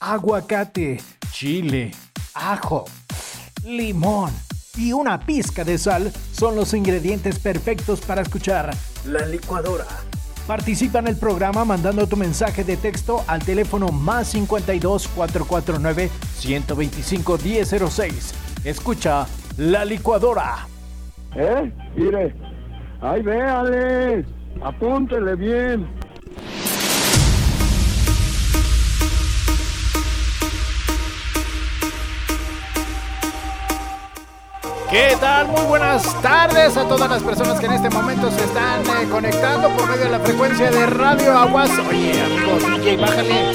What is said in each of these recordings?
aguacate, chile, ajo, limón y una pizca de sal son los ingredientes perfectos para escuchar la licuadora. Participa en el programa mandando tu mensaje de texto al teléfono más 52 449 125 1006. Escucha la licuadora. ¿Eh? Mire. Ay, véale. Apúntele bien. ¿Qué tal? Muy buenas tardes a todas las personas que en este momento se están eh, conectando por medio de la frecuencia de Radio Aguas. Oye, amigos, DJ, bájale.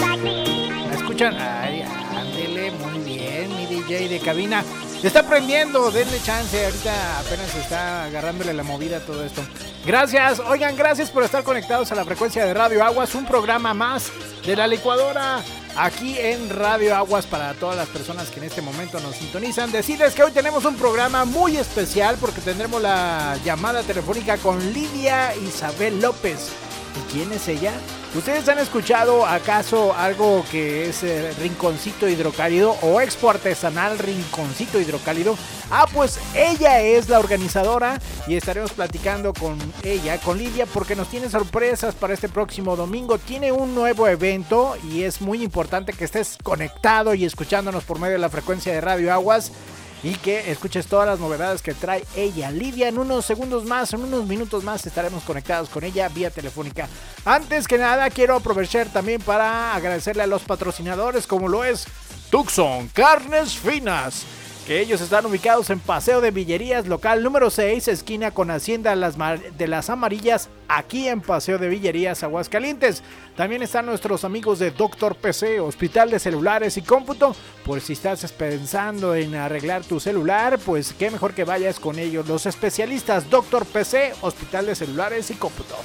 ¿Me escuchan? Ay, ándele, muy bien, mi DJ de cabina. Está prendiendo, denle chance, ahorita apenas está agarrándole la movida a todo esto. Gracias, oigan, gracias por estar conectados a la frecuencia de Radio Aguas, un programa más de la licuadora aquí en Radio Aguas para todas las personas que en este momento nos sintonizan. Decirles que hoy tenemos un programa muy especial porque tendremos la llamada telefónica con Lidia Isabel López. ¿Y quién es ella? ¿Ustedes han escuchado acaso algo que es eh, rinconcito hidrocálido o expo artesanal rinconcito hidrocálido? Ah, pues ella es la organizadora y estaremos platicando con ella, con Lidia, porque nos tiene sorpresas para este próximo domingo. Tiene un nuevo evento y es muy importante que estés conectado y escuchándonos por medio de la frecuencia de Radio Aguas y que escuches todas las novedades que trae ella. Lidia, en unos segundos más, en unos minutos más estaremos conectados con ella vía telefónica. Antes que nada, quiero aprovechar también para agradecerle a los patrocinadores como lo es Tucson Carnes Finas que ellos están ubicados en Paseo de Villerías, local número 6, esquina con Hacienda de las Amarillas, aquí en Paseo de Villerías, Aguascalientes. También están nuestros amigos de Doctor PC, Hospital de Celulares y Cómputo. Por si estás pensando en arreglar tu celular, pues qué mejor que vayas con ellos, los especialistas Doctor PC, Hospital de Celulares y Cómputo.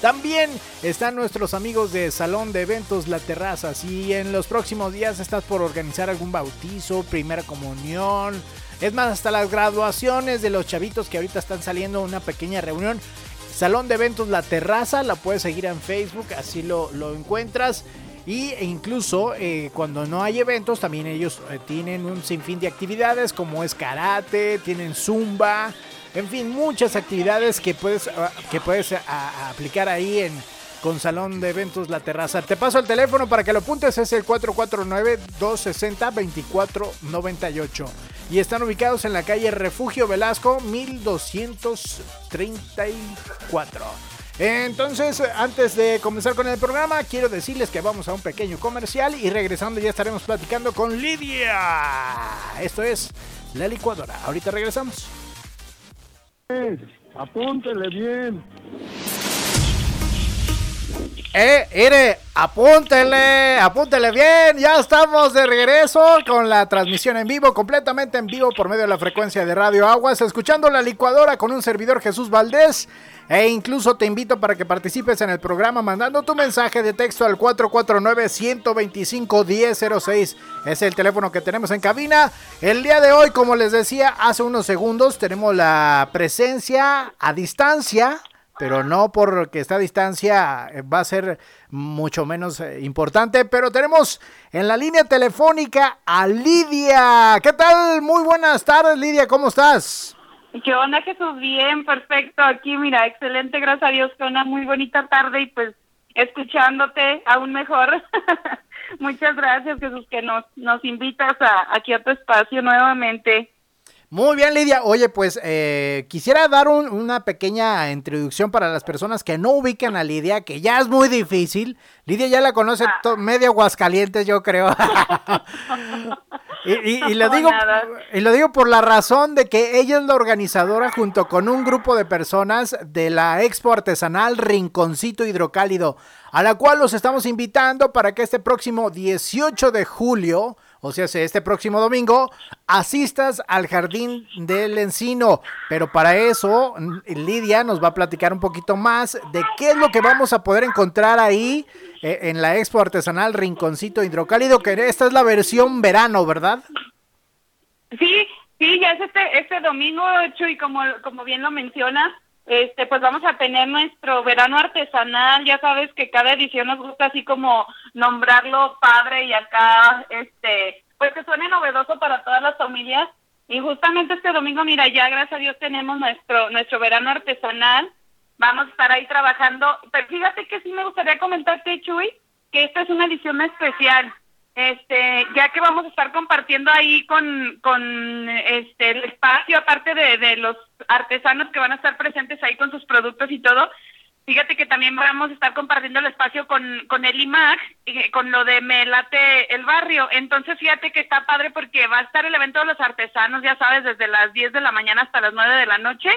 También están nuestros amigos de Salón de Eventos La Terraza. Si en los próximos días estás por organizar algún bautizo, primera comunión, es más, hasta las graduaciones de los chavitos que ahorita están saliendo, una pequeña reunión. Salón de Eventos La Terraza, la puedes seguir en Facebook, así lo, encuentras. Y incluso eh, cuando no hay eventos, también ellos eh, tienen un sinfín de actividades como es karate, tienen zumba, en fin, muchas actividades que puedes, ah, que puedes ah, aplicar ahí en con Salón de Eventos La Terraza. Te paso el teléfono para que lo apuntes, es el 449-260-2498. Y están ubicados en la calle Refugio Velasco 1234. Entonces, antes de comenzar con el programa, quiero decirles que vamos a un pequeño comercial y regresando ya estaremos platicando con Lidia. Esto es La Licuadora. Ahorita regresamos. Apúntele bien. Eh, ire, apúntele, apúntele bien. Ya estamos de regreso con la transmisión en vivo, completamente en vivo por medio de la frecuencia de Radio Aguas, escuchando la licuadora con un servidor Jesús Valdés. E incluso te invito para que participes en el programa mandando tu mensaje de texto al 449-125-1006. Es el teléfono que tenemos en cabina. El día de hoy, como les decía hace unos segundos, tenemos la presencia a distancia pero no porque está a distancia eh, va a ser mucho menos eh, importante. Pero tenemos en la línea telefónica a Lidia. ¿Qué tal? Muy buenas tardes, Lidia, ¿cómo estás? ¿Qué onda, Jesús? Bien, perfecto. Aquí, mira, excelente, gracias a Dios, que una muy bonita tarde y pues escuchándote aún mejor. Muchas gracias, Jesús, que nos, nos invitas a, aquí a tu espacio nuevamente. Muy bien, Lidia. Oye, pues eh, quisiera dar una pequeña introducción para las personas que no ubican a Lidia, que ya es muy difícil. Lidia ya la conoce ah. medio Aguascalientes, yo creo. y, lo digo, y lo digo por la razón de que ella es la organizadora junto con un grupo de personas de la Expo Artesanal Rinconcito Hidrocálido, a la cual los estamos invitando para que este próximo 18 de julio o sea, este próximo domingo, asistas al Jardín del Encino. Pero para eso, Lidia nos va a platicar un poquito más de qué es lo que vamos a poder encontrar ahí eh, en la Expo Artesanal Rinconcito Hidrocálido, que esta es la versión verano, ¿verdad? Sí, sí, ya es este, este domingo, y como, como bien lo mencionas, este, pues vamos a tener nuestro verano artesanal, ya sabes que cada edición nos gusta así como nombrarlo padre y acá, este, pues que suene novedoso para todas las familias. Y justamente este domingo, mira, ya gracias a Dios tenemos nuestro, nuestro verano artesanal, vamos a estar ahí trabajando, pero fíjate que sí me gustaría comentarte, Chuy, que esta es una edición especial, este, ya que vamos a estar compartiendo ahí con, con este, el espacio, aparte de, de los artesanos que van a estar presentes ahí con sus productos y todo, Fíjate que también vamos a estar compartiendo el espacio con, con el IMAC, con lo de Melate el barrio. Entonces, fíjate que está padre porque va a estar el evento de los artesanos, ya sabes, desde las 10 de la mañana hasta las 9 de la noche.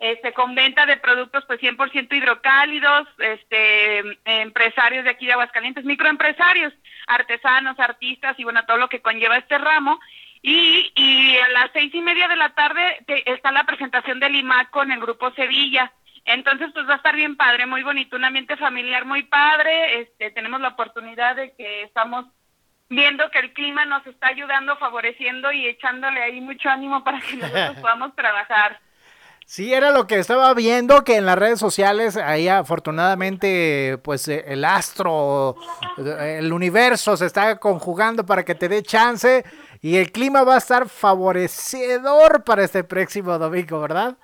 Este, con venta de productos pues 100% hidrocálidos, este, empresarios de aquí de Aguascalientes, microempresarios, artesanos, artistas y bueno, todo lo que conlleva este ramo. Y, y a las seis y media de la tarde está la presentación del IMAC con el Grupo Sevilla. Entonces, pues va a estar bien padre, muy bonito, un ambiente familiar muy padre. Este, tenemos la oportunidad de que estamos viendo que el clima nos está ayudando, favoreciendo y echándole ahí mucho ánimo para que nosotros podamos trabajar. Sí, era lo que estaba viendo, que en las redes sociales, ahí afortunadamente, pues eh, el astro, el universo se está conjugando para que te dé chance y el clima va a estar favorecedor para este próximo domingo, ¿verdad?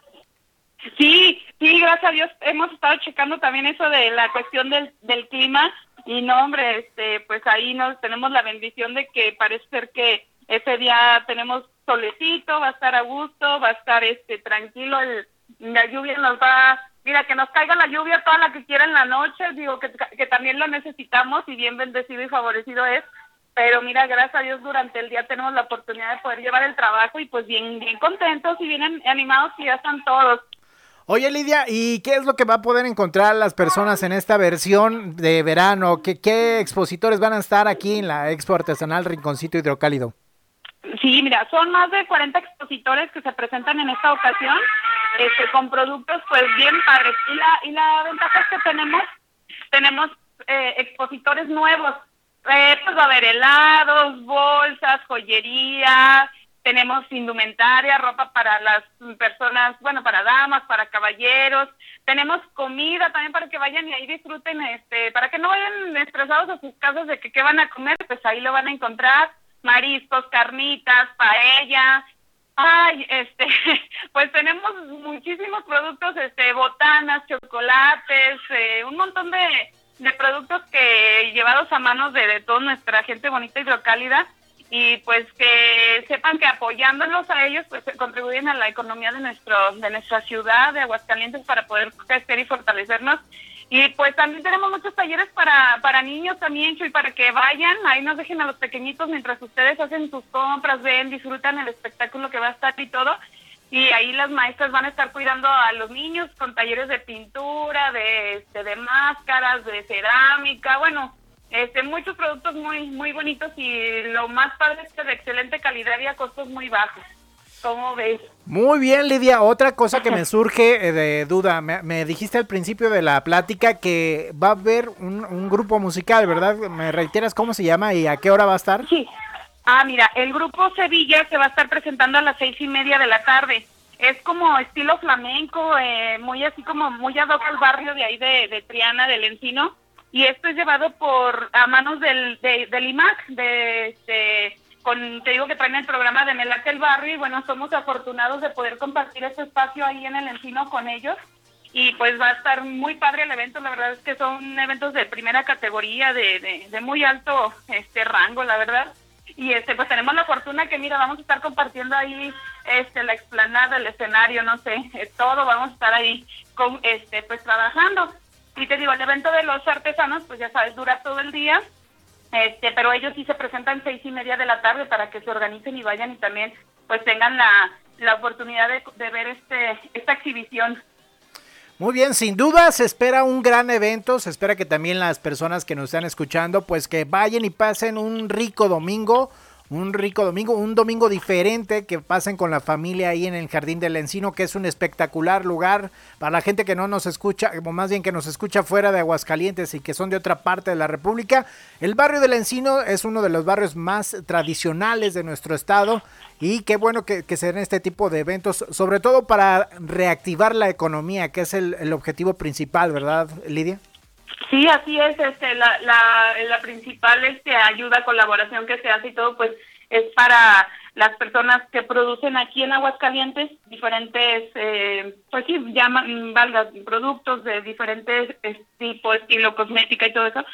Sí, sí, gracias a Dios hemos estado checando también eso de la cuestión del, del clima y no, hombre, este, pues ahí nos tenemos la bendición de que parece ser que ese día tenemos solecito, va a estar a gusto, va a estar este tranquilo, el, la lluvia nos va, mira, que nos caiga la lluvia toda la que quiera en la noche, digo que, que también lo necesitamos y bien bendecido y favorecido es, pero mira, gracias a Dios durante el día tenemos la oportunidad de poder llevar el trabajo y pues bien, bien contentos y bien animados y ya están todos. Oye Lidia, ¿y qué es lo que va a poder encontrar las personas en esta versión de verano? ¿Qué, qué expositores van a estar aquí en la Expo Artesanal Rinconcito Hidrocálido? Sí, mira, son más de 40 expositores que se presentan en esta ocasión, este, con productos pues bien padres. Y la, y la ventaja es que tenemos, tenemos eh, expositores nuevos. Eh, pues va a haber helados, bolsas, joyería, tenemos indumentaria, ropa para las personas, bueno, para damas, para caballeros, tenemos comida también para que vayan y ahí disfruten, este, para que no vayan estresados a sus casas de que qué van a comer, pues ahí lo van a encontrar, mariscos, carnitas, paella, ay, este, pues tenemos muchísimos productos, este, botanas, chocolates, eh, un montón de, de productos que llevados a manos de, toda nuestra gente bonita y hidrocálida, y pues que sepan que apoyándolos a ellos pues contribuyen a la economía de nuestro de nuestra ciudad de Aguascalientes para poder crecer y fortalecernos y pues también tenemos muchos talleres para para niños también y para que vayan. Ahí nos dejen a los pequeñitos mientras ustedes hacen sus compras ven disfrutan el espectáculo que va a estar y todo. Y ahí las maestras van a estar cuidando a los niños con talleres de pintura de este, de máscaras de cerámica. Bueno este, muchos productos muy muy bonitos y lo más padre es que de excelente calidad y a costos muy bajos. ¿Cómo ves? Muy bien, Lidia. Otra cosa que me surge eh, de duda, me, dijiste al principio de la plática que va a haber un, grupo musical, ¿verdad? ¿Me reiteras cómo se llama y a qué hora va a estar? Sí. Ah, mira, el grupo Sevilla se va a estar presentando a las seis y media de la tarde. Es como estilo flamenco, eh, muy así como muy ad hoc al barrio de ahí de, de Triana, del Encino y esto es llevado por a manos del, del IMAC, de, este, con, te digo que traen el programa de Melate el Barrio y bueno, somos afortunados de poder compartir este espacio ahí en el Encino con ellos y pues va a estar muy padre el evento, la verdad es que son eventos de primera categoría, de, de, muy alto este rango, la verdad. Y este pues tenemos la fortuna que mira, vamos a estar compartiendo ahí este la explanada, el escenario, no sé, eh, todo vamos a estar ahí con este pues trabajando. Y te digo, el evento de los artesanos, pues ya sabes, dura todo el día, este, pero ellos sí se presentan seis y media de la tarde para que se organicen y vayan y también pues tengan la, la oportunidad de, ver este esta exhibición. Muy bien, sin duda se espera un gran evento, se espera que también las personas que nos están escuchando pues que vayan y pasen un rico domingo, un rico domingo, un domingo diferente que pasen con la familia ahí en el Jardín del Encino, que es un espectacular lugar para la gente que no nos escucha, o más bien que nos escucha fuera de Aguascalientes y que son de otra parte de la República. El barrio del Encino es uno de los barrios más tradicionales de nuestro estado y qué bueno que, se den este tipo de eventos, sobre todo para reactivar la economía, que es el, el objetivo principal, ¿verdad, Lidia? Sí, así es, este, la, la, la principal este, ayuda, colaboración que se hace y todo, pues es para las personas que producen aquí en Aguascalientes diferentes, eh, pues sí, llaman, valga, productos de diferentes tipos, estilo cosmética y todo eso,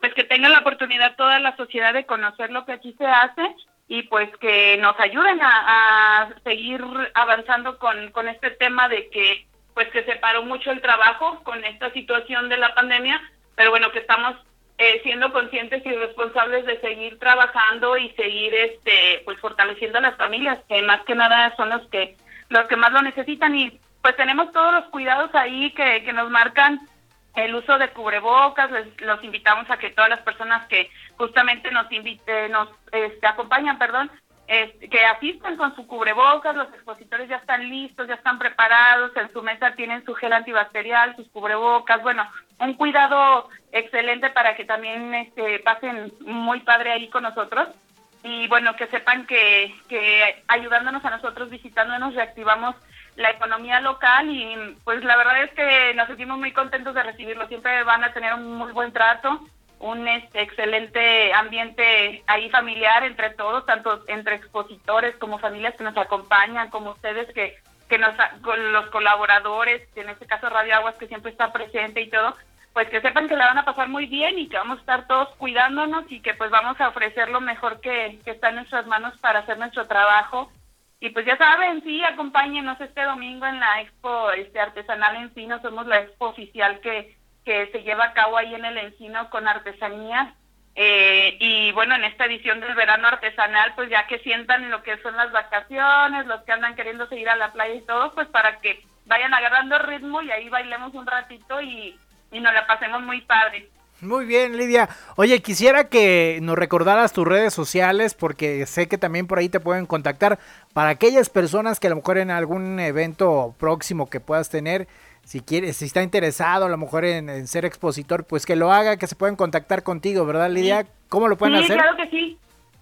pues que tengan la oportunidad toda la sociedad de conocer lo que aquí se hace y pues que nos ayuden a, a seguir avanzando con, con este tema de que pues que se paró mucho el trabajo con esta situación de la pandemia, pero bueno, que estamos eh, siendo conscientes y responsables de seguir trabajando y seguir este pues fortaleciendo a las familias, que más que nada son los que los que más lo necesitan. Y pues tenemos todos los cuidados ahí que, que nos marcan el uso de cubrebocas, les, los invitamos a que todas las personas que justamente nos invite, nos este, acompañan, perdón, que asistan con su cubrebocas, los expositores ya están listos, ya están preparados, en su mesa tienen su gel antibacterial, sus cubrebocas, bueno, un cuidado excelente para que también este, pasen muy padre ahí con nosotros. Y bueno, que sepan que, que ayudándonos a nosotros, visitándonos, reactivamos la economía local y pues la verdad es que nos sentimos muy contentos de recibirlo, siempre van a tener un muy buen trato un este, excelente ambiente ahí familiar entre todos, tanto entre expositores como familias que nos acompañan, como ustedes que, que nos, los colaboradores, en este caso Radio Aguas que siempre está presente y todo, pues que sepan que la van a pasar muy bien y que vamos a estar todos cuidándonos y que pues vamos a ofrecer lo mejor que, que está en nuestras manos para hacer nuestro trabajo. Y pues ya saben, sí, acompáñenos este domingo en la expo este artesanal en sí, no somos la expo oficial que que se lleva a cabo ahí en el Encino con artesanías. Eh, y bueno, en esta edición del verano artesanal, pues ya que sientan lo que son las vacaciones, los que andan queriendo seguir a la playa y todo, pues para que vayan agarrando ritmo y ahí bailemos un ratito y, y nos la pasemos muy padre. Muy bien, Lidia. Oye, quisiera que nos recordaras tus redes sociales porque sé que también por ahí te pueden contactar para aquellas personas que a lo mejor en algún evento próximo que puedas tener si quiere, si está interesado a lo mejor en, ser expositor, pues que lo haga, que se pueden contactar contigo, ¿verdad, Lidia? ¿Cómo lo pueden sí, hacer? claro que sí.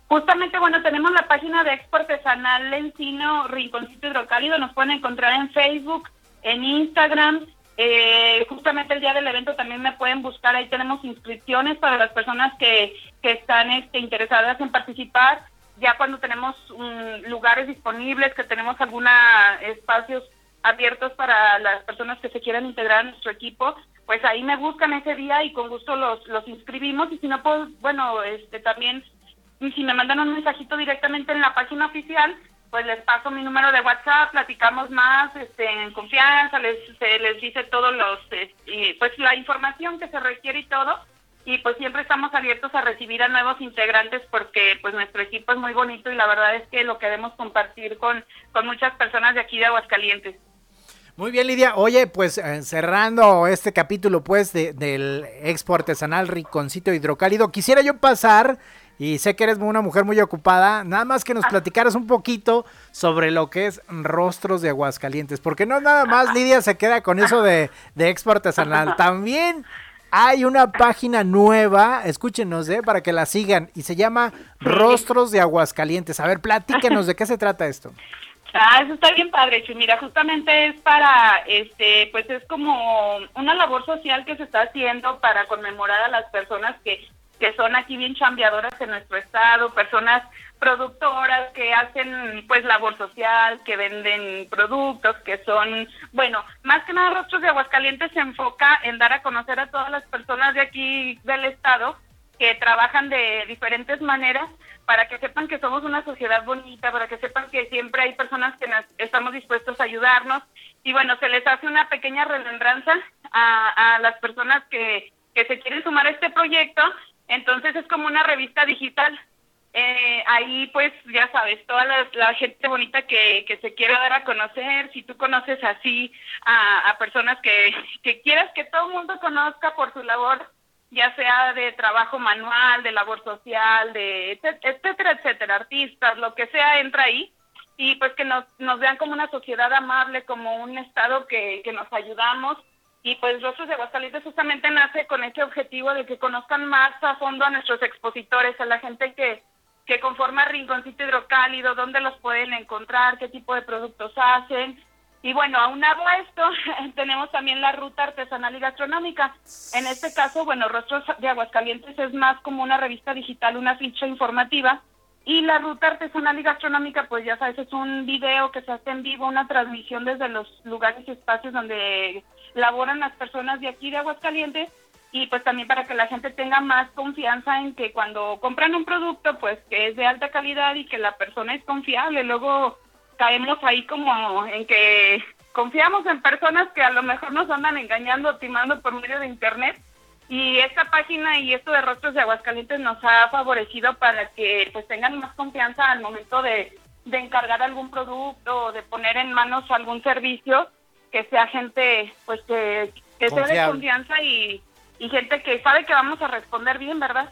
Justamente, bueno, tenemos la página de Expo Artesanal Encino Rinconcito Hidrocálido, nos pueden encontrar en Facebook, en Instagram, eh, justamente el día del evento también me pueden buscar, ahí tenemos inscripciones para las personas que, que están este, interesadas en participar, ya cuando tenemos mm, lugares disponibles, que tenemos algunos espacios abiertos para las personas que se quieran integrar a nuestro equipo, pues ahí me buscan ese día y con gusto los, los inscribimos y si no, pues bueno, este también si me mandan un mensajito directamente en la página oficial, pues les paso mi número de WhatsApp, platicamos más este, en confianza, les, se les dice todos los, este, pues la información que se requiere y todo, y pues siempre estamos abiertos a recibir a nuevos integrantes porque pues nuestro equipo es muy bonito y la verdad es que lo queremos compartir con, con muchas personas de aquí de Aguascalientes. Muy bien, Lidia. Oye, pues eh, cerrando este capítulo, pues, de, del expo artesanal Riconcito Hidrocálido, quisiera yo pasar, y sé que eres una mujer muy ocupada, nada más que nos ah. platicaras un poquito sobre lo que es Rostros de Aguascalientes, porque no nada más Lidia se queda con eso de, de expo artesanal, también hay una página nueva, escúchenos, ¿eh? para que la sigan, y se llama Rostros de Aguascalientes. A ver, platíquenos de qué se trata esto. Ah, eso está bien padre, Mira, justamente es para, este, pues es como una labor social que se está haciendo para conmemorar a las personas que, que son aquí bien chambeadoras en nuestro estado, personas productoras que hacen pues labor social, que venden productos, que son, bueno, más que nada Rostros de Aguascalientes se enfoca en dar a conocer a todas las personas de aquí del estado que trabajan de diferentes maneras para que sepan que somos una sociedad bonita, para que sepan que siempre hay personas que estamos dispuestos a ayudarnos. Y bueno, se les hace una pequeña remembranza a, las personas que, que se quieren sumar a este proyecto, entonces es como una revista digital. Eh, ahí pues ya sabes, toda la, gente bonita que, que, se quiera dar a conocer, si tú conoces así a, a personas que, que quieras que todo el mundo conozca por su labor ya sea de trabajo manual, de labor social, de etcétera, etcétera, artistas, lo que sea entra ahí y pues que nos, nos vean como una sociedad amable, como un estado que, que nos ayudamos y pues Rostros de Aguascalientes justamente nace con ese objetivo de que conozcan más a fondo a nuestros expositores, a la gente que, que conforma Rinconcito Hidrocálido, dónde los pueden encontrar, qué tipo de productos hacen. Y bueno, aunado a esto, tenemos también la ruta artesanal y gastronómica. En este caso, bueno, Rostros de Aguascalientes es más como una revista digital, una ficha informativa y la ruta artesanal y gastronómica, pues ya sabes, es un video que se hace en vivo, una transmisión desde los lugares y espacios donde laboran las personas de aquí de Aguascalientes y pues también para que la gente tenga más confianza en que cuando compran un producto, pues que es de alta calidad y que la persona es confiable. Luego caemos ahí como en que confiamos en personas que a lo mejor nos andan engañando, timando por medio de internet. Y esta página y esto de Rostros de Aguascalientes nos ha favorecido para que pues tengan más confianza al momento de, encargar algún producto o de poner en manos algún servicio que sea gente pues que, sea de confianza y, y gente que sabe que vamos a responder bien, ¿verdad?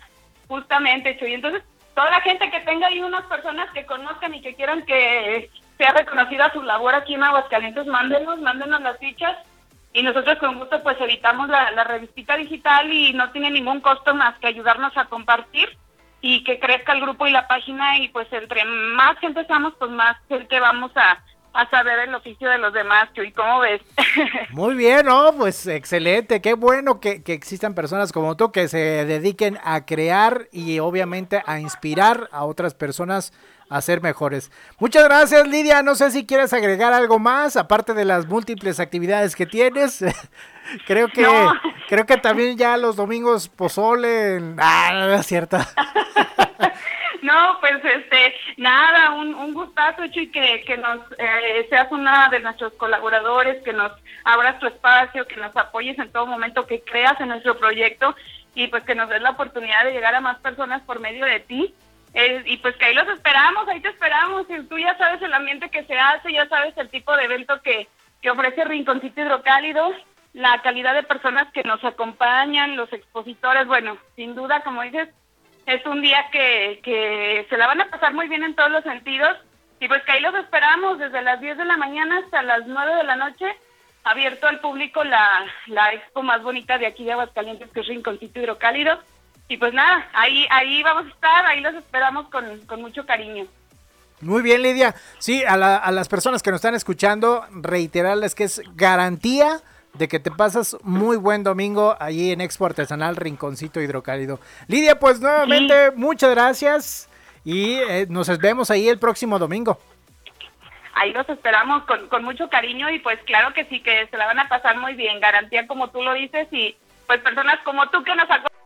Justamente, Y entonces, toda la gente que tenga ahí unas personas que conozcan y que quieran que sea reconocida su labor aquí en Aguascalientes, mándenos, mándenos las fichas y nosotros con gusto pues evitamos la, la revistita digital y no tiene ningún costo más que ayudarnos a compartir y que crezca el grupo y la página y pues entre más gente seamos pues más gente vamos a, a saber el oficio de los demás, ¿y cómo ves? Muy bien, ¿no? Pues excelente, qué bueno que, que, existan personas como tú que se dediquen a crear y obviamente a inspirar a otras personas a ser mejores. Muchas gracias, Lidia. No sé si quieres agregar algo más, aparte de las múltiples actividades que tienes. creo que creo que también ya los domingos pozole. Ah, no es cierto. No, pues este, nada, un, un gustazo, Chuy, que, que nos eh, seas una de nuestros colaboradores, que nos abras tu espacio, que nos apoyes en todo momento, que creas en nuestro proyecto y pues que nos des la oportunidad de llegar a más personas por medio de ti. Eh, y pues que ahí los esperamos, ahí te esperamos. Y tú ya sabes el ambiente que se hace, ya sabes el tipo de evento que, que ofrece Rinconcito Hidrocálido, la calidad de personas que nos acompañan, los expositores. Bueno, sin duda, como dices, es un día que, que se la van a pasar muy bien en todos los sentidos. Y pues que ahí los esperamos desde las 10 de la mañana hasta las 9 de la noche, abierto al público la, la expo más bonita de aquí de Aguascalientes, que es Rinconcito Hidrocálido y pues nada, ahí, ahí vamos a estar, ahí los esperamos con, mucho cariño. Muy bien, Lidia. Sí, a, a, las personas que nos están escuchando, reiterarles que es garantía de que te pasas muy buen domingo allí en Expo Artesanal Rinconcito Hidrocálido. Lidia, pues nuevamente muchas gracias y eh, nos vemos ahí el próximo domingo. Ahí los esperamos con, con mucho cariño y pues claro que sí, que se la van a pasar muy bien, garantía como tú lo dices y pues personas como tú que nos acompañan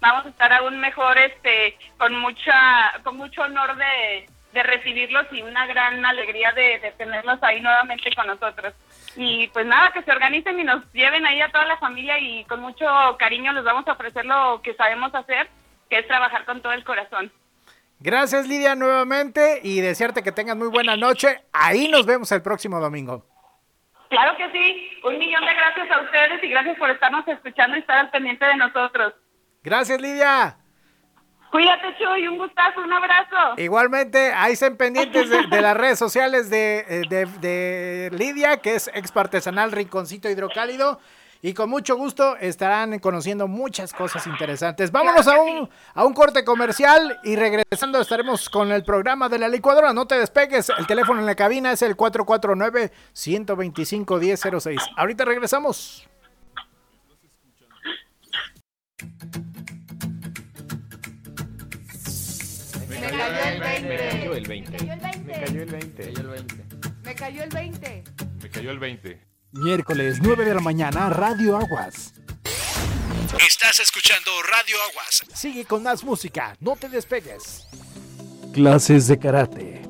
vamos a estar aún mejor, este, con mucha, con mucho honor de, recibirlos y una gran alegría de, tenerlos ahí nuevamente con nosotros. Y pues nada, que se organicen y nos lleven ahí a toda la familia y con mucho cariño les vamos a ofrecer lo que sabemos hacer, que es trabajar con todo el corazón. Gracias Lidia nuevamente y desearte que tengas muy buena noche. Ahí nos vemos el próximo domingo. Claro que sí. Un millón de gracias a ustedes y gracias por estarnos escuchando y estar al pendiente de nosotros. Gracias, Lidia. Cuídate, Chuy, un gustazo, un abrazo. Igualmente, ahí estén pendientes de, las redes sociales eh, de, de, Lidia, que es ex artesanal Rinconcito Hidrocálido. Y con mucho gusto estarán conociendo muchas cosas interesantes. Vámonos a un, a un corte comercial y regresando estaremos con el programa de la licuadora. No te despegues, el teléfono en la cabina es el 449-125-1006. Ahorita regresamos. Me cayó el 20. Me cayó el 20. Me cayó el 20. Me cayó el 20. Me cayó el 20. Miércoles 9 de la mañana, Radio Aguas. Estás escuchando Radio Aguas. Sigue con más música, no te despegues. Clases de karate.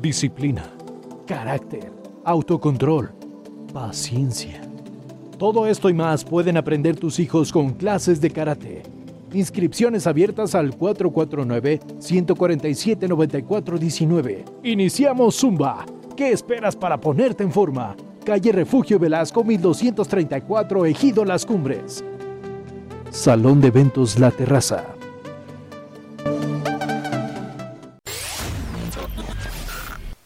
Disciplina. Carácter. Autocontrol. Paciencia. Todo esto y más pueden aprender tus hijos con clases de karate Inscripciones abiertas al 449-147-9419. Iniciamos Zumba. ¿Qué esperas para ponerte en forma? Calle Refugio Velasco 1234, Ejido Las Cumbres. Salón de Eventos La Terraza.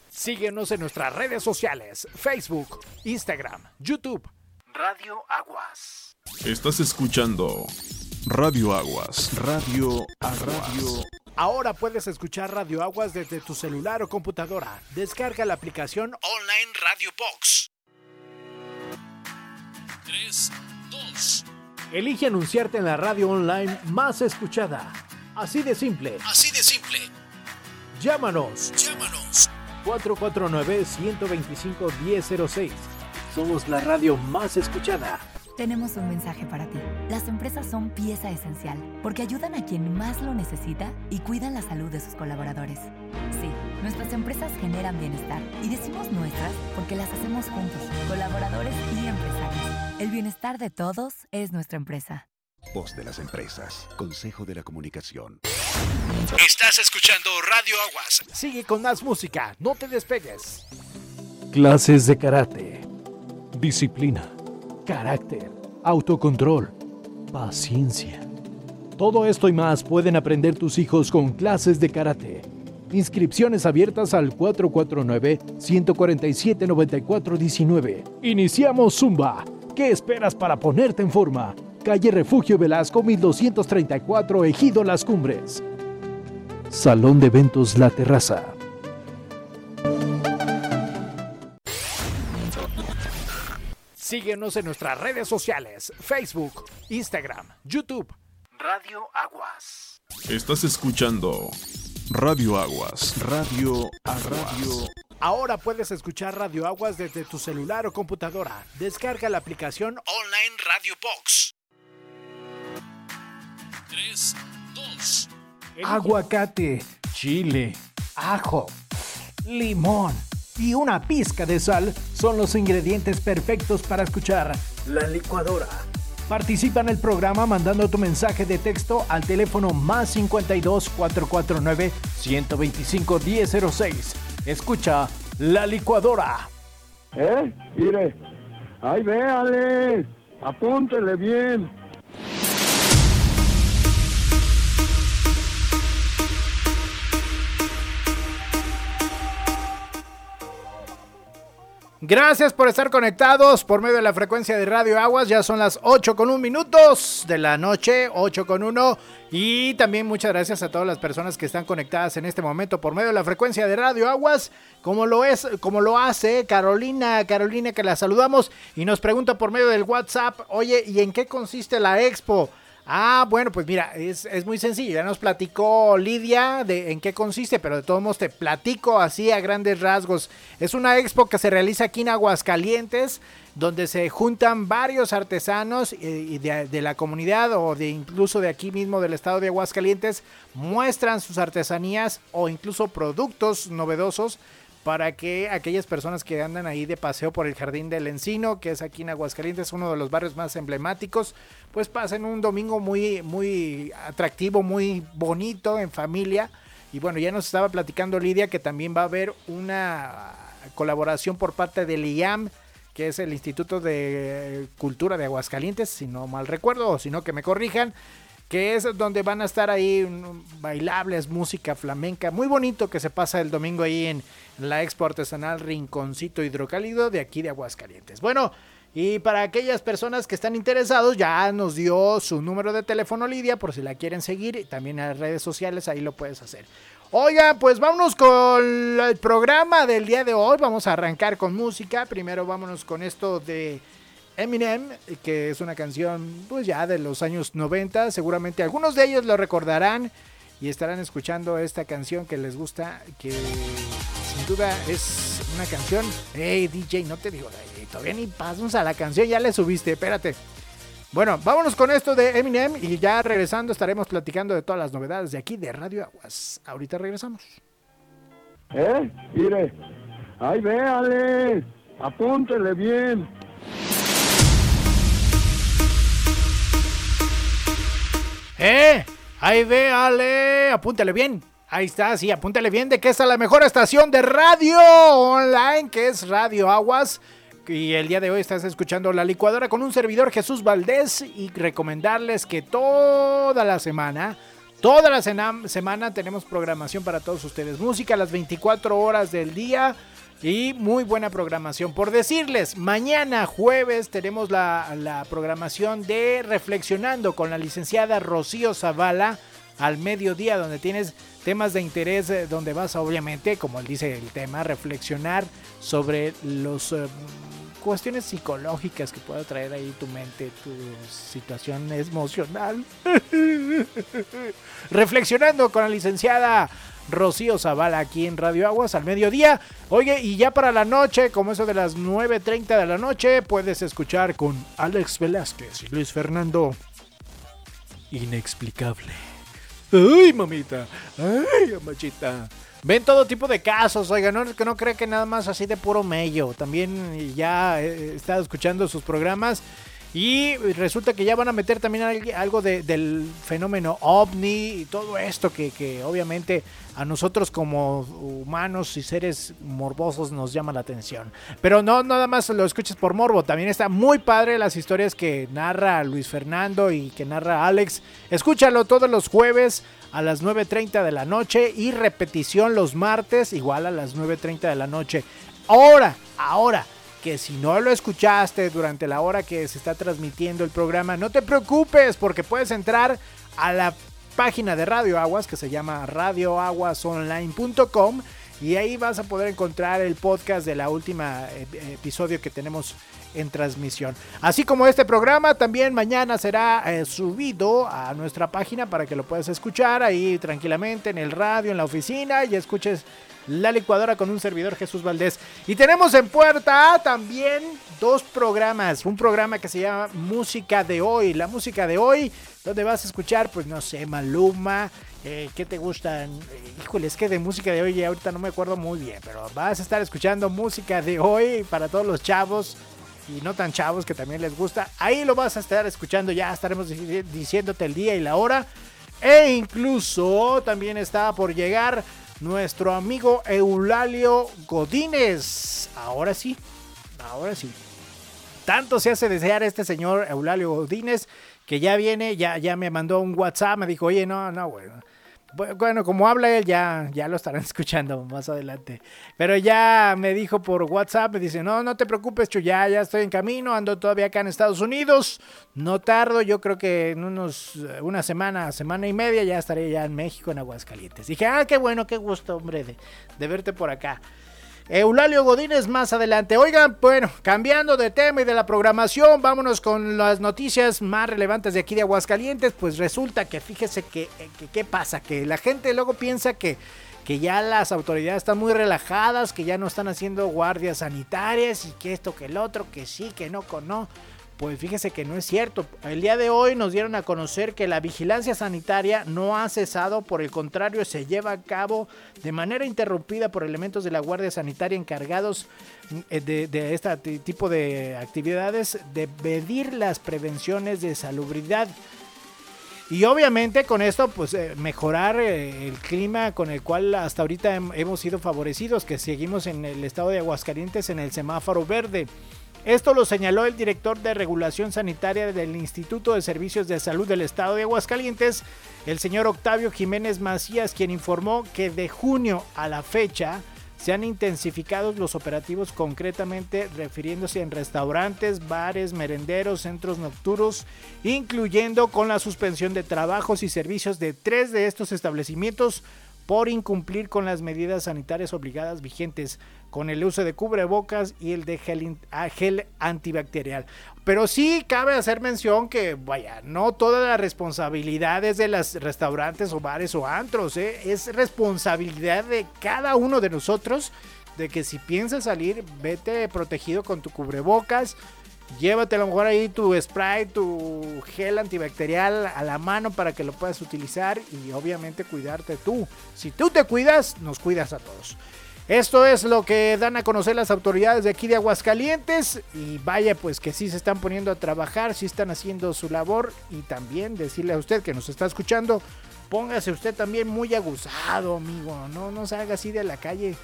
Síguenos en nuestras redes sociales, Facebook, Instagram, YouTube. Radio Aguas. Estás escuchando Radio Aguas. Radio Radio. Ahora puedes escuchar Radio Aguas desde tu celular o computadora. Descarga la aplicación Online Radio Box. 3, 2. Elige anunciarte en la radio online más escuchada. Así de simple. Así de simple. Llámanos. Llámanos. 449-125-1006. Somos la radio más escuchada. Tenemos un mensaje para ti. Las empresas son pieza esencial porque ayudan a quien más lo necesita y cuidan la salud de sus colaboradores. Sí, nuestras empresas generan bienestar y decimos nuestras porque las hacemos juntos, colaboradores y empresarios. El bienestar de todos es nuestra empresa. Voz de las empresas, Consejo de la Comunicación. Estás escuchando Radio Aguas. Sigue con más música, no te despegues. Clases de karate, disciplina carácter, autocontrol, paciencia. Todo esto y más pueden aprender tus hijos con clases de karate. Inscripciones abiertas al 449-147-9419. Iniciamos Zumba. ¿Qué esperas para ponerte en forma? Calle Refugio Velasco 1234, Ejido Las Cumbres. Salón de Eventos La Terraza. Síguenos en nuestras redes sociales, Facebook, Instagram, YouTube. Radio Aguas. Estás escuchando Radio Aguas. Radio Radio. Ahora puedes escuchar Radio Aguas desde tu celular o computadora. Descarga la aplicación Online Radio Box. 3, 2. Aguacate, chile, ajo, limón y una pizca de sal son los ingredientes perfectos para escuchar La Licuadora. Participa en el programa mandando tu mensaje de texto al teléfono más 52 449 125 1006. Escucha La Licuadora. ¿Eh? Mire. Ay, véale. Apúntele bien. Gracias por estar conectados por medio de la frecuencia de Radio Aguas. Ya son las 8 con 1 minutos de la noche, 8 con 1. Y también muchas gracias a todas las personas que están conectadas en este momento por medio de la frecuencia de Radio Aguas, como lo es, como lo hace Carolina, Carolina que la saludamos y nos pregunta por medio del WhatsApp, oye, ¿y en qué consiste la expo? Ah, bueno, pues mira, es, muy sencillo. Ya nos platicó Lidia de en qué consiste, pero de todos modos te platico así a grandes rasgos. Es una expo que se realiza aquí en Aguascalientes, donde se juntan varios artesanos y de, de, la comunidad o de incluso de aquí mismo del estado de Aguascalientes, muestran sus artesanías o incluso productos novedosos para que aquellas personas que andan ahí de paseo por el Jardín del Encino, que es aquí en Aguascalientes, uno de los barrios más emblemáticos, pues pasen un domingo muy, muy atractivo, muy bonito en familia. Y bueno, ya nos estaba platicando Lidia que también va a haber una colaboración por parte del IAM, que es el Instituto de Cultura de Aguascalientes, si no mal recuerdo, o si no que me corrijan que es donde van a estar ahí bailables, música flamenca, muy bonito que se pasa el domingo ahí en la Expo Artesanal Rinconcito Hidrocálido de aquí de Aguascalientes. Bueno, y para aquellas personas que están interesados, ya nos dio su número de teléfono Lidia, por si la quieren seguir, también en las redes sociales, ahí lo puedes hacer. Oiga, pues vámonos con el programa del día de hoy, vamos a arrancar con música, primero vámonos con esto de Eminem, que es una canción pues ya de los años 90, seguramente algunos de ellos lo recordarán y estarán escuchando esta canción que les gusta, que sin duda es una canción, hey DJ, no te digo, todavía ni pasamos a la canción, ya le subiste, espérate. Bueno, vámonos con esto de Eminem y ya regresando estaremos platicando de todas las novedades de aquí de Radio Aguas. Ahorita regresamos. ¿Eh? Mire, ay, véale, apúntele bien. ¡Eh! Ahí véale, apúntale bien. Ahí está, sí, apúntale bien de que esta es la mejor estación de radio online, que es Radio Aguas, y el día de hoy estás escuchando La Licuadora con un servidor Jesús Valdés y recomendarles que toda la semana, toda la semana tenemos programación para todos ustedes. Música a las 24 horas del día y muy buena programación. Por decirles, mañana jueves tenemos la, la programación de Reflexionando con la licenciada Rocío Zavala al mediodía, donde tienes temas de interés, eh, donde vas obviamente, como dice el tema, reflexionar sobre los... Eh, cuestiones psicológicas que pueda traer ahí tu mente, tu situación emocional. Reflexionando con la licenciada Rocío Zavala aquí en Radio Aguas al mediodía. Oye, y ya para la noche, como eso de las 9.30 de la noche, puedes escuchar con Alex Velázquez y Luis Fernando. Inexplicable. Ay, mamita. Ay, machita. Ven todo tipo de casos, oiga, no, no cree que nada más así de puro mello. También ya he estado escuchando sus programas y resulta que ya van a meter también algo del fenómeno ovni y todo esto que, que, obviamente a nosotros como humanos y seres morbosos nos llama la atención. Pero no nada más lo escuches por morbo, también está muy padre las historias que narra Luis Fernando y que narra Alex. Escúchalo todos los jueves a las 9.30 de la noche y repetición los martes igual a las 9.30 de la noche. Ahora, ahora que si no lo escuchaste durante la hora que se está transmitiendo el programa, no te preocupes porque puedes entrar a la página de Radio Aguas que se llama radioaguasonline.com y ahí vas a poder encontrar el podcast de la última episodio que tenemos en transmisión. Así como este programa, también mañana será eh, subido a nuestra página para que lo puedas escuchar ahí tranquilamente en el radio, en la oficina y escuches la licuadora con un servidor Jesús Valdés. Y tenemos en puerta también dos programas. Un programa que se llama Música de Hoy. La música de hoy, donde vas a escuchar, pues no sé, Maluma. Eh, ¿Qué te gustan? híjole, es que de música de hoy ahorita no me acuerdo muy bien, pero vas a estar escuchando música de hoy para todos los chavos y no tan chavos que también les gusta. Ahí lo vas a estar escuchando, ya estaremos diciéndote el día y la hora. E incluso también está por llegar nuestro amigo Eulalio Godínez. Ahora sí, ahora sí. Tanto se hace desear este señor Eulalio Godínez que ya viene, ya, ya me mandó un WhatsApp, me dijo, oye, no, no, bueno bueno, como habla él, ya, ya lo estarán escuchando más adelante. Pero ya me dijo por WhatsApp, me dice, no, no te preocupes, Chu, ya, ya estoy en camino, ando todavía acá en Estados Unidos. No tardo, yo creo que en unos, una semana, semana y media ya estaré ya en México, en Aguascalientes. Dije, ah, qué bueno, qué gusto, hombre, de, de verte por acá. Eulalio Godínez más adelante. Oigan, bueno, cambiando de tema y de la programación, vámonos con las noticias más relevantes de aquí de Aguascalientes. Pues resulta que fíjese que, qué pasa, que la gente luego piensa que, que ya las autoridades están muy relajadas, que ya no están haciendo guardias sanitarias y que esto, que el otro, que sí, que no, que no. Pues fíjese que no es cierto. El día de hoy nos dieron a conocer que la vigilancia sanitaria no ha cesado, por el contrario, se lleva a cabo de manera interrumpida por elementos de la Guardia Sanitaria encargados eh, de, este tipo de actividades de medir las prevenciones de salubridad. Y obviamente con esto, pues eh, mejorar eh, el clima con el cual hasta ahorita hemos sido favorecidos, que seguimos en el estado de Aguascalientes en el semáforo verde. Esto lo señaló el director de regulación sanitaria del Instituto de Servicios de Salud del Estado de Aguascalientes, el señor Octavio Jiménez Macías, quien informó que de junio a la fecha se han intensificado los operativos concretamente refiriéndose en restaurantes, bares, merenderos, centros nocturnos, incluyendo con la suspensión de trabajos y servicios de tres de estos establecimientos por incumplir con las medidas sanitarias obligadas vigentes con el uso de cubrebocas y el de gel, antibacterial. Pero sí cabe hacer mención que, vaya, no toda la responsabilidad es de los restaurantes o bares o antros, ¿eh? es responsabilidad de cada uno de nosotros de que si piensas salir, vete protegido con tu cubrebocas, llévate a lo mejor ahí tu spray, tu gel antibacterial a la mano para que lo puedas utilizar y obviamente cuidarte tú. Si tú te cuidas, nos cuidas a todos. Esto es lo que dan a conocer las autoridades de aquí de Aguascalientes y vaya pues que sí se están poniendo a trabajar, sí están haciendo su labor y también decirle a usted que nos está escuchando, póngase usted también muy aguzado, amigo, no, no salga así de la calle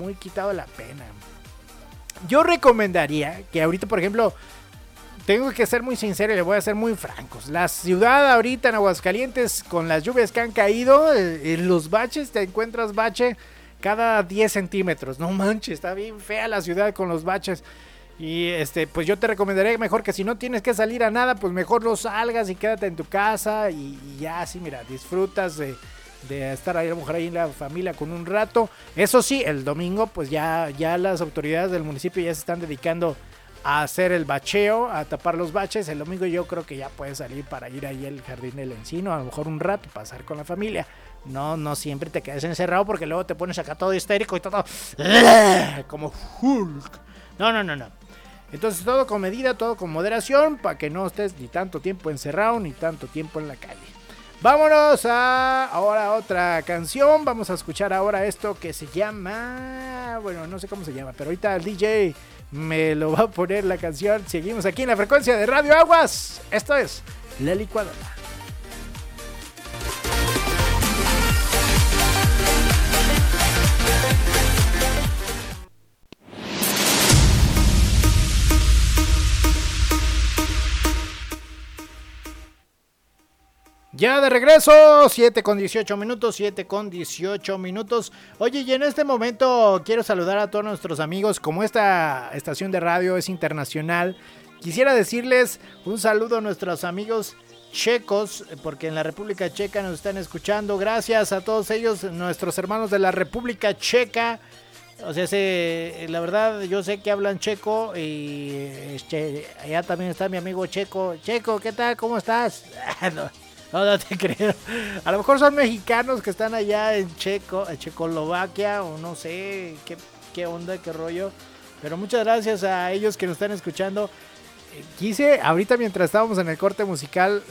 muy quitado la pena. Yo recomendaría que ahorita, por ejemplo, tengo que ser muy sincero y le voy a ser muy francos. La ciudad ahorita en Aguascalientes, con las lluvias que han caído, eh, en los baches, te encuentras bache cada 10 centímetros. No manches, está bien fea la ciudad con los baches. Y este, pues yo te recomendaría mejor que si no tienes que salir a nada, pues mejor no salgas y quédate en tu casa y, ya así, mira, disfrutas de, estar ahí a lo mejor ahí en la familia con un rato. Eso sí, el domingo pues ya, ya las autoridades del municipio ya se están dedicando a hacer el bacheo, a tapar los baches. El domingo yo creo que ya puedes salir para ir ahí al jardín del encino, a lo mejor un rato, pasar con la familia. No, no siempre te quedes encerrado porque luego te pones acá todo histérico y todo como Hulk. No, no, no, no. Entonces todo con medida, todo con moderación, para que no estés ni tanto tiempo encerrado ni tanto tiempo en la calle. Vámonos a ahora otra canción. Vamos a escuchar ahora esto que se llama, bueno, no sé cómo se llama, pero ahorita el DJ me lo va a poner la canción. Seguimos aquí en la frecuencia de Radio Aguas. Esto es La Licuadora. Ya de regreso, 7 con 18 minutos, 7 con 18 minutos. Oye, y en este momento quiero saludar a todos nuestros amigos. Como esta estación de radio es internacional, quisiera decirles un saludo a nuestros amigos checos, porque en la República Checa nos están escuchando. Gracias a todos ellos, nuestros hermanos de la República Checa. O sea, la verdad, yo sé que hablan checo y este, allá también está mi amigo Checo. Checo, ¿qué tal? ¿Cómo estás? No, no te creo. A lo mejor son mexicanos que están allá en Checo, en Checoslovaquia o no sé qué, qué onda, qué rollo. Pero muchas gracias a ellos que nos están escuchando. Eh, quise, ahorita mientras estábamos en el corte musical,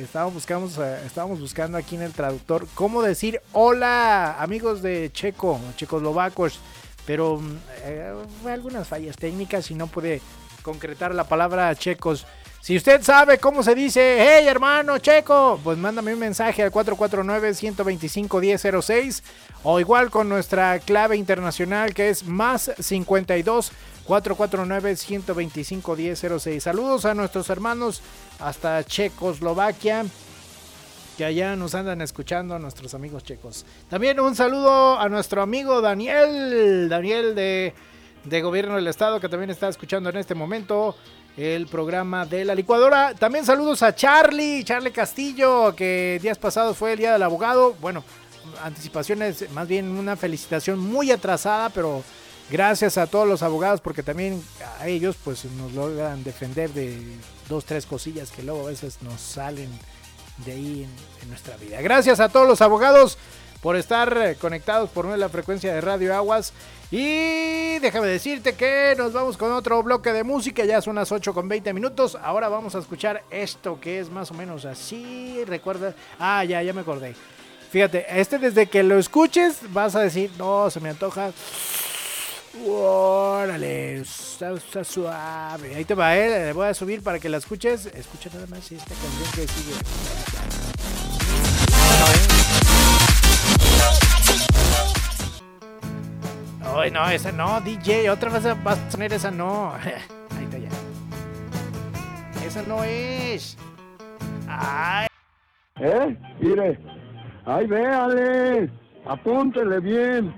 estábamos, buscamos, eh, estábamos buscando aquí en el traductor cómo decir hola amigos de Checo, checoslovacos. Pero mm, eh, algunas fallas técnicas y no pude concretar la palabra checos. Si usted sabe cómo se dice, hey hermano checo, pues mándame un mensaje al 449-125-1006 o igual con nuestra clave internacional que es más 52 449-125-1006. Saludos a nuestros hermanos hasta Checoslovaquia que allá nos andan escuchando nuestros amigos checos. También un saludo a nuestro amigo Daniel, Daniel de, de Gobierno del Estado que también está escuchando en este momento el programa de la licuadora. También saludos a Charlie, Charlie Castillo, que días pasados fue el Día del Abogado. Bueno, anticipaciones, más bien una felicitación muy atrasada, pero gracias a todos los abogados porque también a ellos pues nos logran defender de dos, tres cosillas que luego a veces nos salen de ahí en, nuestra vida. Gracias a todos los abogados por estar conectados por la frecuencia de Radio Aguas. Y déjame decirte que nos vamos con otro bloque de música. Ya son las 8 con 20 minutos. Ahora vamos a escuchar esto que es más o menos así. Recuerda. Ah, ya, ya me acordé. Fíjate, este desde que lo escuches vas a decir, no, se me antoja. Órale, está, suave. Ahí te va, eh. Le voy a subir para que la escuches. Escucha nada más esta canción que sigue. Ay, no, esa no, DJ, otra vez vas a poner esa no. Ahí está ya. Esa no es. Ay. ¿Eh? Mire. Ay, véale. Apúntele bien.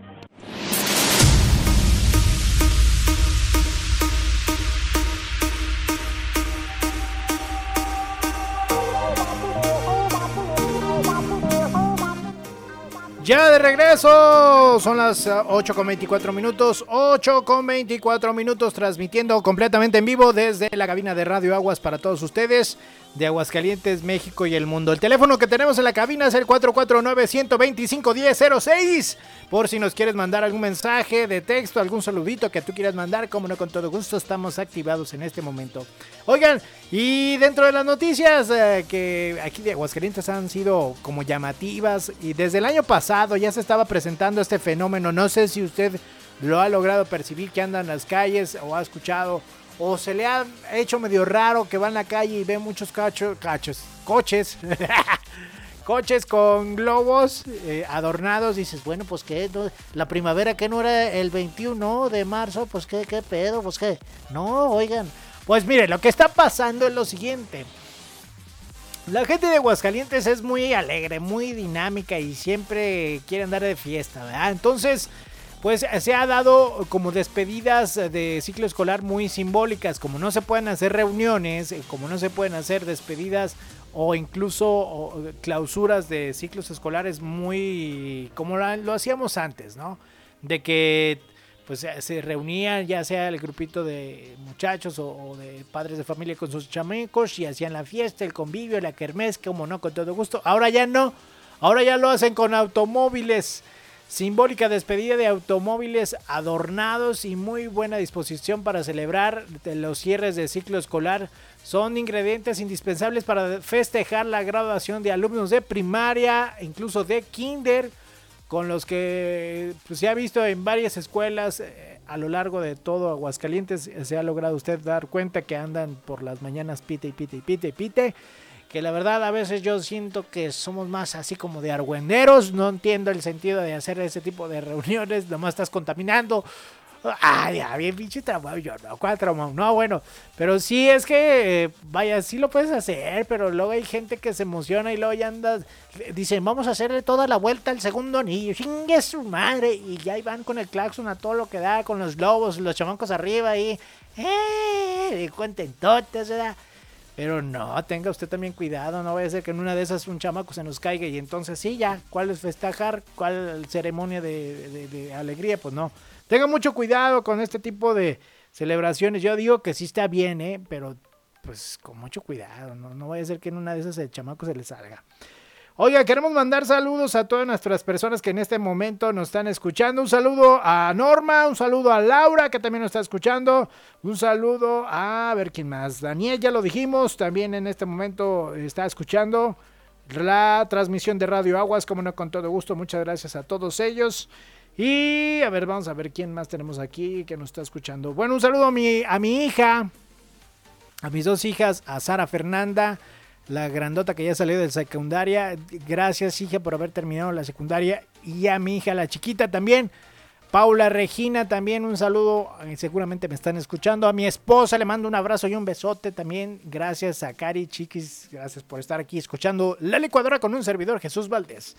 Ya de regreso, son las 8 con 24 minutos, 8 con 24 minutos transmitiendo completamente en vivo desde la cabina de Radio Aguas para todos ustedes de Aguascalientes, México y el mundo. El teléfono que tenemos en la cabina es el 449-125-1006. Por si nos quieres mandar algún mensaje de texto, algún saludito que tú quieras mandar, como no, con todo gusto estamos activados en este momento. Oigan, y dentro de las noticias eh, que aquí de Aguascalientes han sido como llamativas y desde el año pasado ya se estaba presentando este fenómeno. No sé si usted lo ha logrado percibir que anda en las calles o ha escuchado o se le ha hecho medio raro que va en la calle y ve muchos cachos, coches coches con globos eh, adornados. Dices, bueno, pues que la primavera que no era el 21 de marzo, pues qué, qué pedo, pues qué. No, oigan. Pues mire, lo que está pasando es lo siguiente. La gente de Aguascalientes es muy alegre, muy dinámica y siempre quiere andar de fiesta, ¿verdad? Entonces, pues se ha dado como despedidas de ciclo escolar muy simbólicas, como no se pueden hacer reuniones, eh, como no se pueden hacer despedidas o incluso clausuras de ciclos escolares muy como lo hacíamos antes, ¿no? De que pues se reunían ya sea el grupito de muchachos o, de padres de familia con sus chamecos y hacían la fiesta, el convivio, la kermés, como no, con todo gusto. Ahora ya no, ahora ya lo hacen con automóviles. Simbólica despedida de automóviles adornados y muy buena disposición para celebrar los cierres de ciclo escolar son ingredientes indispensables para festejar la graduación de alumnos de primaria, incluso de kinder, con los que pues, se ha visto en varias escuelas eh, a lo largo de todo Aguascalientes. Se ha logrado usted dar cuenta que andan por las mañanas pite y pite y pite y pite. Que la verdad a veces yo siento que somos más así como de argüenderos. No entiendo el sentido de hacer ese tipo de reuniones. Nomás estás contaminando. Ay, ya, bien pinche trabajo. Yo no, ¿cuál trabajo? No, bueno. Pero sí es que, vaya, sí lo puedes hacer, pero luego hay gente que se emociona y luego ya andas. Dicen, vamos a hacerle toda la vuelta al segundo anillo. Chingue su madre. Y ya van con el claxon a todo lo que da, con los globos, los chamancos arriba y. ¡Eh! Contentotes, ¿verdad? Pero no, tenga usted también cuidado, no vaya a ser que en una de esas un chamaco se nos caiga y entonces sí, ya, ¿cuál es festejar? ¿Cuál ceremonia de, de alegría? Pues no. Tenga mucho cuidado con este tipo de celebraciones. Yo digo que sí está bien, ¿eh? Pero pues con mucho cuidado. No, no vaya a ser que en una de esas el chamaco se le salga. Oiga, queremos mandar saludos a todas nuestras personas que en este momento nos están escuchando. Un saludo a Norma, un saludo a Laura que también nos está escuchando. Un saludo a, a ver quién más. Daniel, ya lo dijimos, también en este momento está escuchando la transmisión de Radio Aguas, como no, con todo gusto. Muchas gracias a todos ellos. Y a ver, vamos a ver quién más tenemos aquí que nos está escuchando. Bueno, un saludo a mi, a mi hija, a mis dos hijas, a Sara Fernanda, la grandota que ya salió de secundaria. Gracias, hija, por haber terminado la secundaria. Y a mi hija, la chiquita también. Paula Regina, también un saludo, eh, seguramente me están escuchando. A mi esposa le mando un abrazo y un besote también. Gracias a Cari, chiquis, gracias por estar aquí escuchando La Licuadora con un servidor, Jesús Valdés.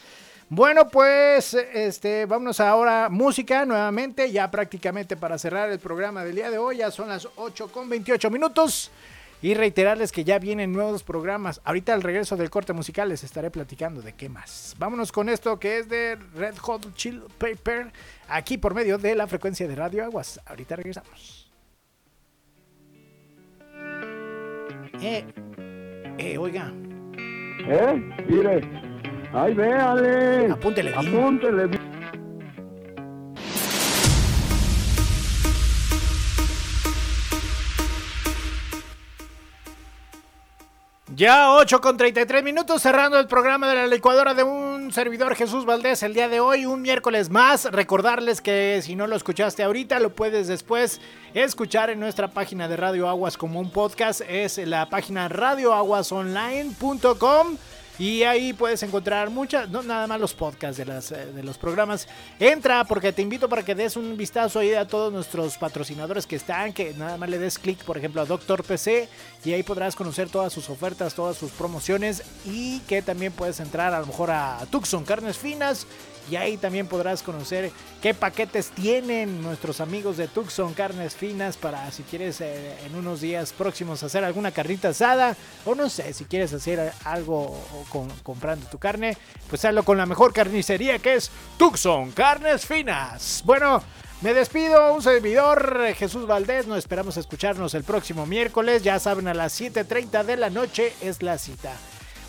Bueno, pues este, vámonos ahora música nuevamente, ya prácticamente para cerrar el programa del día de hoy, ya son las 8 con 28 minutos. Y reiterarles que ya vienen nuevos programas. Ahorita al regreso del corte musical les estaré platicando de qué más. Vámonos con esto que es de Red Hot Chill Paper, aquí por medio de la frecuencia de Radio Aguas. Ahorita regresamos. Eh, eh, oiga. ¿Eh? Mire. Ay, véale. Apúntele bien. Apúntele bien. Ya 8 con 33 minutos cerrando el programa de la licuadora de un servidor Jesús Valdés el día de hoy, un miércoles más. Recordarles que si no lo escuchaste ahorita, lo puedes después escuchar en nuestra página de Radio Aguas como un podcast. Es la página radioaguasonline.com. Y ahí puedes encontrar muchas, no nada más los podcasts de, las, eh, de los programas. Entra porque te invito para que des un vistazo ahí a todos nuestros patrocinadores que están, que nada más le des clic, por ejemplo, a Doctor PC y ahí podrás conocer todas sus ofertas, todas sus promociones y que también puedes entrar a lo mejor a Tucson Carnes Finas y ahí también podrás conocer qué paquetes tienen nuestros amigos de Tucson Carnes Finas para si quieres eh, en unos días próximos hacer alguna carnita asada o no sé, si quieres hacer algo con, comprando tu carne, pues hazlo con la mejor carnicería que es Tucson Carnes Finas. Bueno, me despido, un servidor, Jesús Valdés. Nos esperamos escucharnos el próximo miércoles. Ya saben, a las 7:30 de la noche es la cita.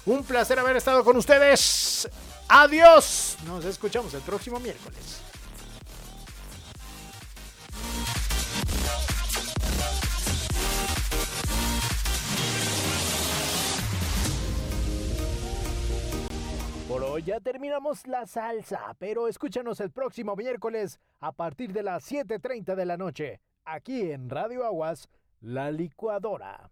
Un placer haber estado con ustedes. Adiós. Nos escuchamos el próximo miércoles. Por hoy ya terminamos la salsa, pero escúchanos el próximo miércoles a partir de las 7.30 de la noche, aquí en Radio Aguas, La Licuadora.